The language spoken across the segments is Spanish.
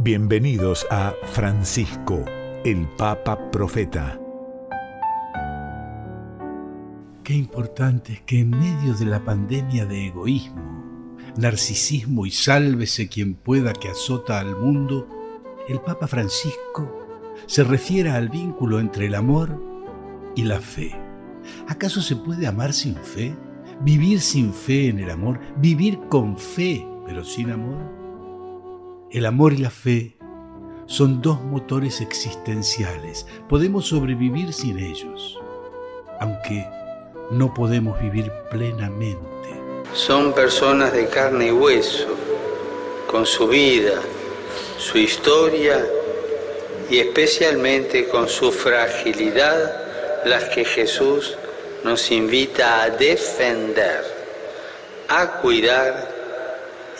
Bienvenidos a Francisco, el Papa Profeta. Qué importante es que en medio de la pandemia de egoísmo, narcisismo y sálvese quien pueda que azota al mundo, el Papa Francisco se refiere al vínculo entre el amor y la fe. ¿Acaso se puede amar sin fe? ¿Vivir sin fe en el amor? ¿Vivir con fe pero sin amor? El amor y la fe son dos motores existenciales. Podemos sobrevivir sin ellos, aunque no podemos vivir plenamente. Son personas de carne y hueso, con su vida, su historia y especialmente con su fragilidad, las que Jesús nos invita a defender, a cuidar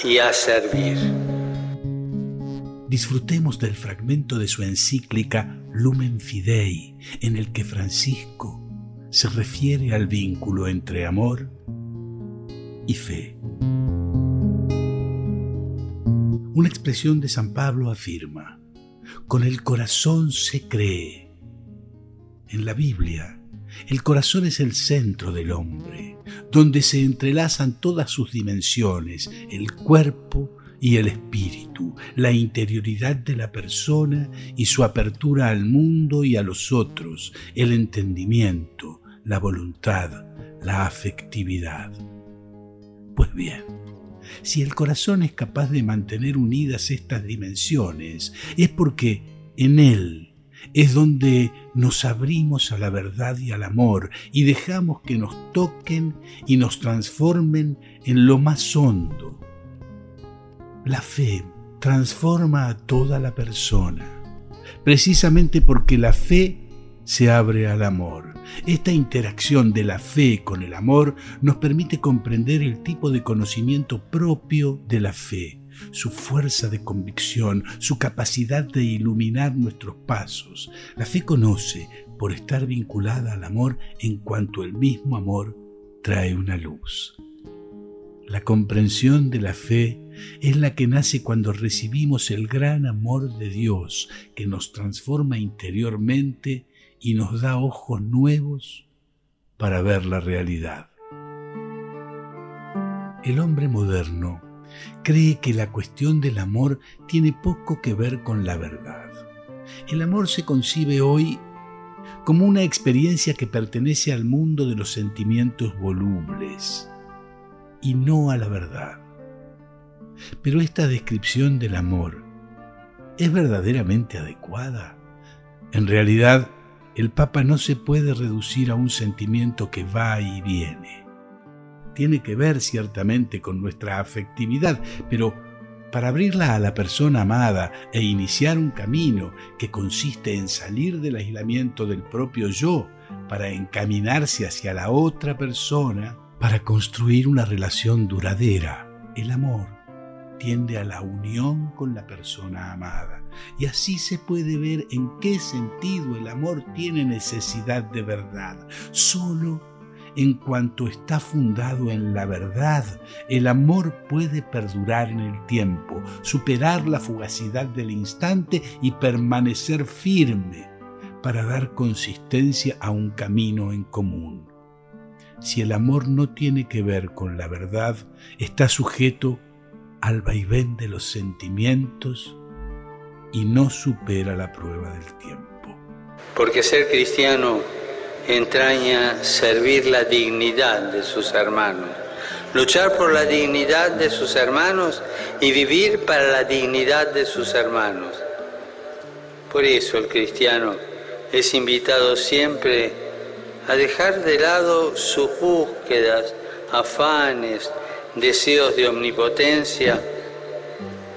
y a servir disfrutemos del fragmento de su encíclica Lumen Fidei, en el que Francisco se refiere al vínculo entre amor y fe. Una expresión de San Pablo afirma, con el corazón se cree. En la Biblia, el corazón es el centro del hombre, donde se entrelazan todas sus dimensiones, el cuerpo, y el espíritu, la interioridad de la persona y su apertura al mundo y a los otros, el entendimiento, la voluntad, la afectividad. Pues bien, si el corazón es capaz de mantener unidas estas dimensiones, es porque en él es donde nos abrimos a la verdad y al amor y dejamos que nos toquen y nos transformen en lo más hondo, la fe transforma a toda la persona, precisamente porque la fe se abre al amor. Esta interacción de la fe con el amor nos permite comprender el tipo de conocimiento propio de la fe, su fuerza de convicción, su capacidad de iluminar nuestros pasos. La fe conoce por estar vinculada al amor en cuanto el mismo amor trae una luz. La comprensión de la fe es la que nace cuando recibimos el gran amor de Dios que nos transforma interiormente y nos da ojos nuevos para ver la realidad. El hombre moderno cree que la cuestión del amor tiene poco que ver con la verdad. El amor se concibe hoy como una experiencia que pertenece al mundo de los sentimientos volubles y no a la verdad. Pero esta descripción del amor es verdaderamente adecuada. En realidad, el Papa no se puede reducir a un sentimiento que va y viene. Tiene que ver ciertamente con nuestra afectividad, pero para abrirla a la persona amada e iniciar un camino que consiste en salir del aislamiento del propio yo para encaminarse hacia la otra persona, para construir una relación duradera. El amor tiende a la unión con la persona amada. Y así se puede ver en qué sentido el amor tiene necesidad de verdad. Solo en cuanto está fundado en la verdad, el amor puede perdurar en el tiempo, superar la fugacidad del instante y permanecer firme para dar consistencia a un camino en común si el amor no tiene que ver con la verdad, está sujeto al vaivén de los sentimientos y no supera la prueba del tiempo. Porque ser cristiano entraña servir la dignidad de sus hermanos, luchar por la dignidad de sus hermanos y vivir para la dignidad de sus hermanos. Por eso el cristiano es invitado siempre a dejar de lado sus búsquedas, afanes, deseos de omnipotencia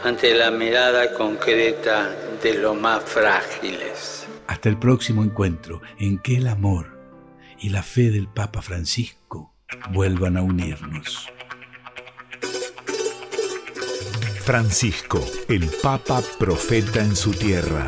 ante la mirada concreta de los más frágiles. Hasta el próximo encuentro en que el amor y la fe del Papa Francisco vuelvan a unirnos. Francisco, el Papa Profeta en su tierra